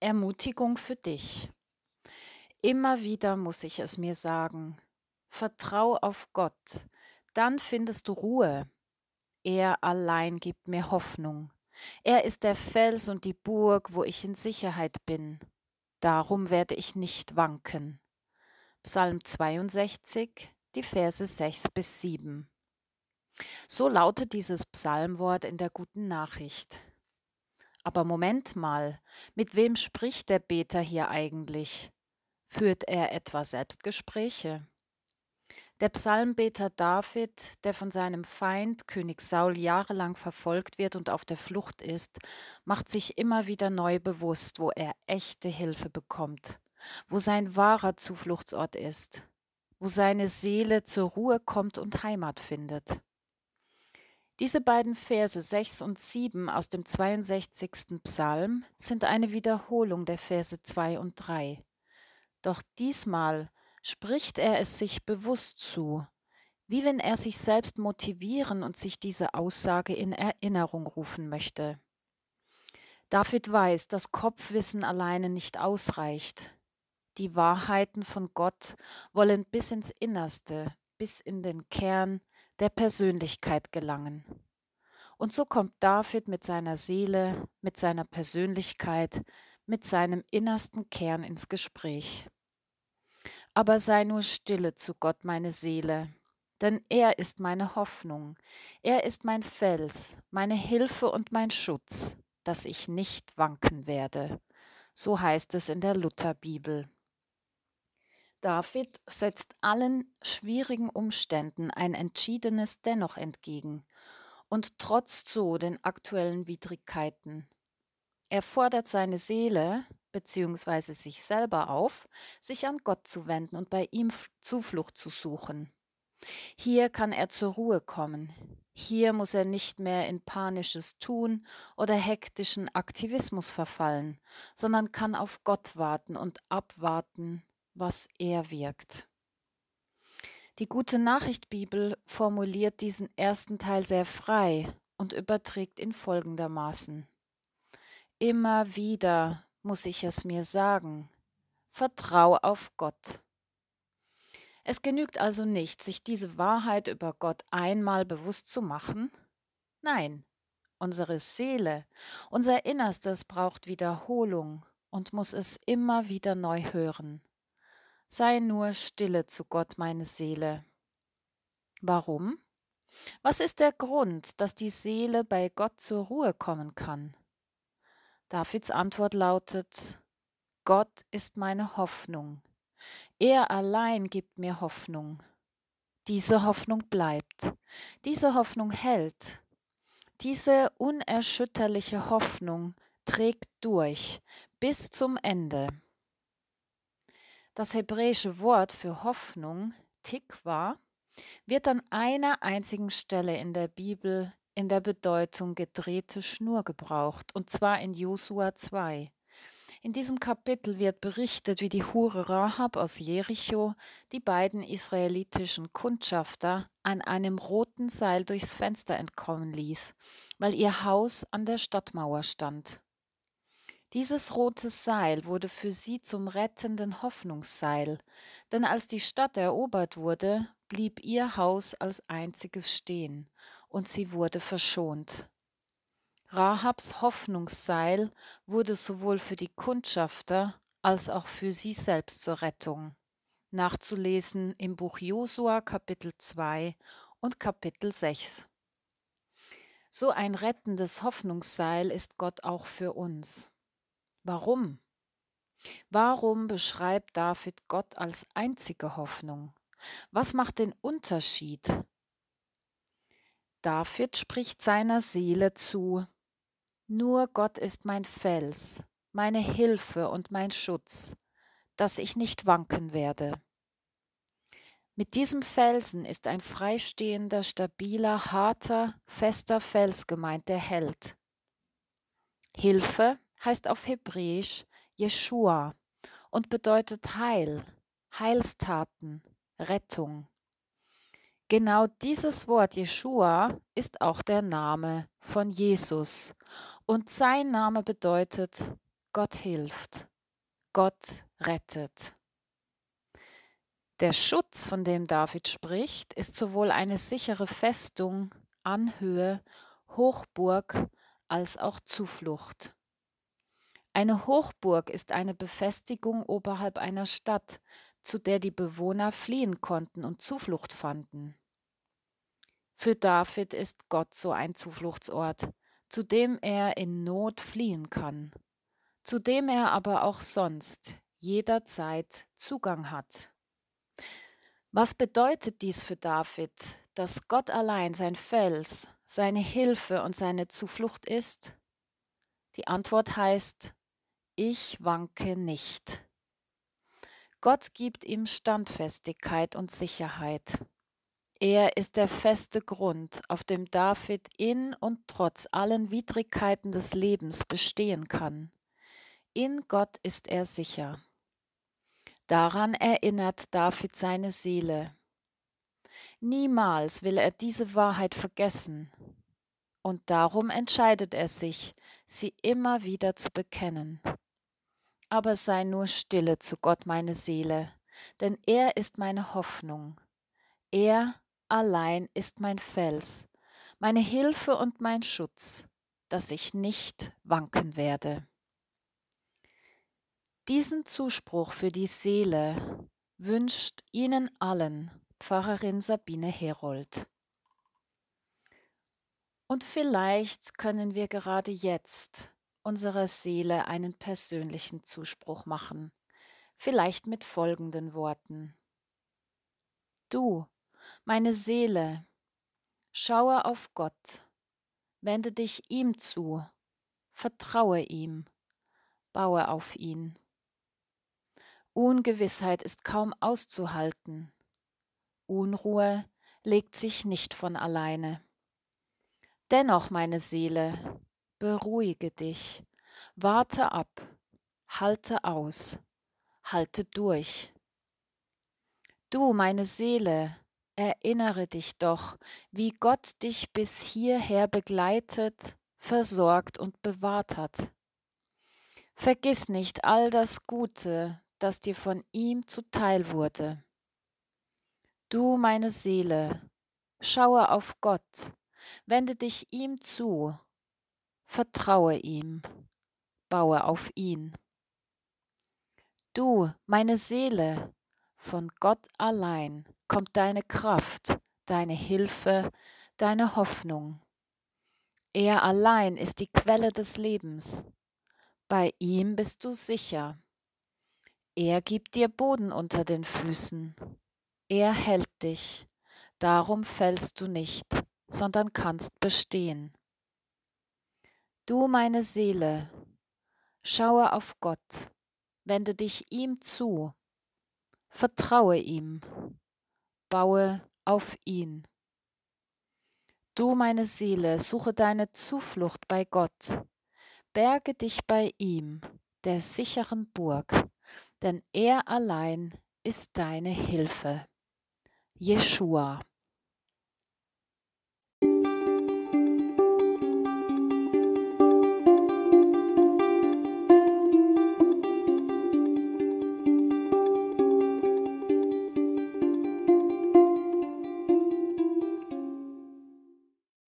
Ermutigung für dich. Immer wieder muss ich es mir sagen. Vertrau auf Gott, dann findest du Ruhe. Er allein gibt mir Hoffnung. Er ist der Fels und die Burg, wo ich in Sicherheit bin. Darum werde ich nicht wanken. Psalm 62, die Verse 6 bis 7. So lautet dieses Psalmwort in der guten Nachricht. Aber Moment mal, mit wem spricht der Beter hier eigentlich? Führt er etwa Selbstgespräche? Der Psalmbeter David, der von seinem Feind König Saul jahrelang verfolgt wird und auf der Flucht ist, macht sich immer wieder neu bewusst, wo er echte Hilfe bekommt, wo sein wahrer Zufluchtsort ist, wo seine Seele zur Ruhe kommt und Heimat findet. Diese beiden Verse 6 und 7 aus dem 62. Psalm sind eine Wiederholung der Verse 2 und 3. Doch diesmal spricht er es sich bewusst zu, wie wenn er sich selbst motivieren und sich diese Aussage in Erinnerung rufen möchte. David weiß, dass Kopfwissen alleine nicht ausreicht. Die Wahrheiten von Gott wollen bis ins Innerste, bis in den Kern der Persönlichkeit gelangen. Und so kommt David mit seiner Seele, mit seiner Persönlichkeit, mit seinem innersten Kern ins Gespräch. Aber sei nur stille zu Gott, meine Seele, denn er ist meine Hoffnung, er ist mein Fels, meine Hilfe und mein Schutz, dass ich nicht wanken werde. So heißt es in der Lutherbibel. David setzt allen schwierigen Umständen ein entschiedenes Dennoch entgegen und trotzt so den aktuellen Widrigkeiten. Er fordert seine Seele, beziehungsweise sich selber auf, sich an Gott zu wenden und bei ihm Zuflucht zu suchen. Hier kann er zur Ruhe kommen. Hier muss er nicht mehr in panisches Tun oder hektischen Aktivismus verfallen, sondern kann auf Gott warten und abwarten, was er wirkt. Die gute Nachricht Bibel formuliert diesen ersten Teil sehr frei und überträgt ihn folgendermaßen. Immer wieder muss ich es mir sagen. Vertrau auf Gott. Es genügt also nicht, sich diese Wahrheit über Gott einmal bewusst zu machen. Nein, unsere Seele, unser Innerstes braucht Wiederholung und muss es immer wieder neu hören. Sei nur stille zu Gott, meine Seele. Warum? Was ist der Grund, dass die Seele bei Gott zur Ruhe kommen kann? Davids Antwort lautet, Gott ist meine Hoffnung. Er allein gibt mir Hoffnung. Diese Hoffnung bleibt. Diese Hoffnung hält. Diese unerschütterliche Hoffnung trägt durch bis zum Ende. Das hebräische Wort für Hoffnung, Tikwa, wird an einer einzigen Stelle in der Bibel in der Bedeutung gedrehte Schnur gebraucht, und zwar in Josua 2. In diesem Kapitel wird berichtet, wie die Hure Rahab aus Jericho die beiden israelitischen Kundschafter an einem roten Seil durchs Fenster entkommen ließ, weil ihr Haus an der Stadtmauer stand. Dieses rote Seil wurde für sie zum rettenden Hoffnungsseil, denn als die Stadt erobert wurde, blieb ihr Haus als einziges stehen, und sie wurde verschont. Rahabs Hoffnungsseil wurde sowohl für die Kundschafter als auch für sie selbst zur Rettung. Nachzulesen im Buch Josua Kapitel 2 und Kapitel 6. So ein rettendes Hoffnungsseil ist Gott auch für uns. Warum? Warum beschreibt David Gott als einzige Hoffnung? Was macht den Unterschied David spricht seiner Seele zu, Nur Gott ist mein Fels, meine Hilfe und mein Schutz, dass ich nicht wanken werde. Mit diesem Felsen ist ein freistehender, stabiler, harter, fester Fels gemeint, der hält. Hilfe heißt auf Hebräisch Jeshua und bedeutet Heil, Heilstaten, Rettung. Genau dieses Wort Jeshua ist auch der Name von Jesus. Und sein Name bedeutet Gott hilft, Gott rettet. Der Schutz, von dem David spricht, ist sowohl eine sichere Festung, Anhöhe, Hochburg als auch Zuflucht. Eine Hochburg ist eine Befestigung oberhalb einer Stadt, zu der die Bewohner fliehen konnten und Zuflucht fanden. Für David ist Gott so ein Zufluchtsort, zu dem er in Not fliehen kann, zu dem er aber auch sonst jederzeit Zugang hat. Was bedeutet dies für David, dass Gott allein sein Fels, seine Hilfe und seine Zuflucht ist? Die Antwort heißt, ich wanke nicht. Gott gibt ihm Standfestigkeit und Sicherheit. Er ist der feste Grund, auf dem David in und trotz allen Widrigkeiten des Lebens bestehen kann. In Gott ist er sicher. Daran erinnert David seine Seele. Niemals will er diese Wahrheit vergessen, und darum entscheidet er sich, sie immer wieder zu bekennen. Aber sei nur stille zu Gott, meine Seele, denn er ist meine Hoffnung. Er allein ist mein Fels, meine Hilfe und mein Schutz, dass ich nicht wanken werde. Diesen Zuspruch für die Seele wünscht Ihnen allen Pfarrerin Sabine Herold. Und vielleicht können wir gerade jetzt unserer Seele einen persönlichen Zuspruch machen, vielleicht mit folgenden Worten. Du, meine Seele, schaue auf Gott, wende dich ihm zu, vertraue ihm, baue auf ihn. Ungewissheit ist kaum auszuhalten. Unruhe legt sich nicht von alleine. Dennoch, meine Seele, beruhige dich, warte ab, halte aus, halte durch. Du, meine Seele, erinnere dich doch, wie Gott dich bis hierher begleitet, versorgt und bewahrt hat. Vergiss nicht all das Gute, das dir von ihm zuteil wurde. Du, meine Seele, schaue auf Gott, wende dich ihm zu, vertraue ihm, baue auf ihn. Du, meine Seele, von Gott allein kommt deine Kraft, deine Hilfe, deine Hoffnung. Er allein ist die Quelle des Lebens. Bei ihm bist du sicher. Er gibt dir Boden unter den Füßen. Er hält dich. Darum fällst du nicht, sondern kannst bestehen. Du meine Seele, schaue auf Gott, wende dich ihm zu, vertraue ihm, baue auf ihn. Du meine Seele, suche deine Zuflucht bei Gott, berge dich bei ihm, der sicheren Burg denn er allein ist deine Hilfe. Jeshua.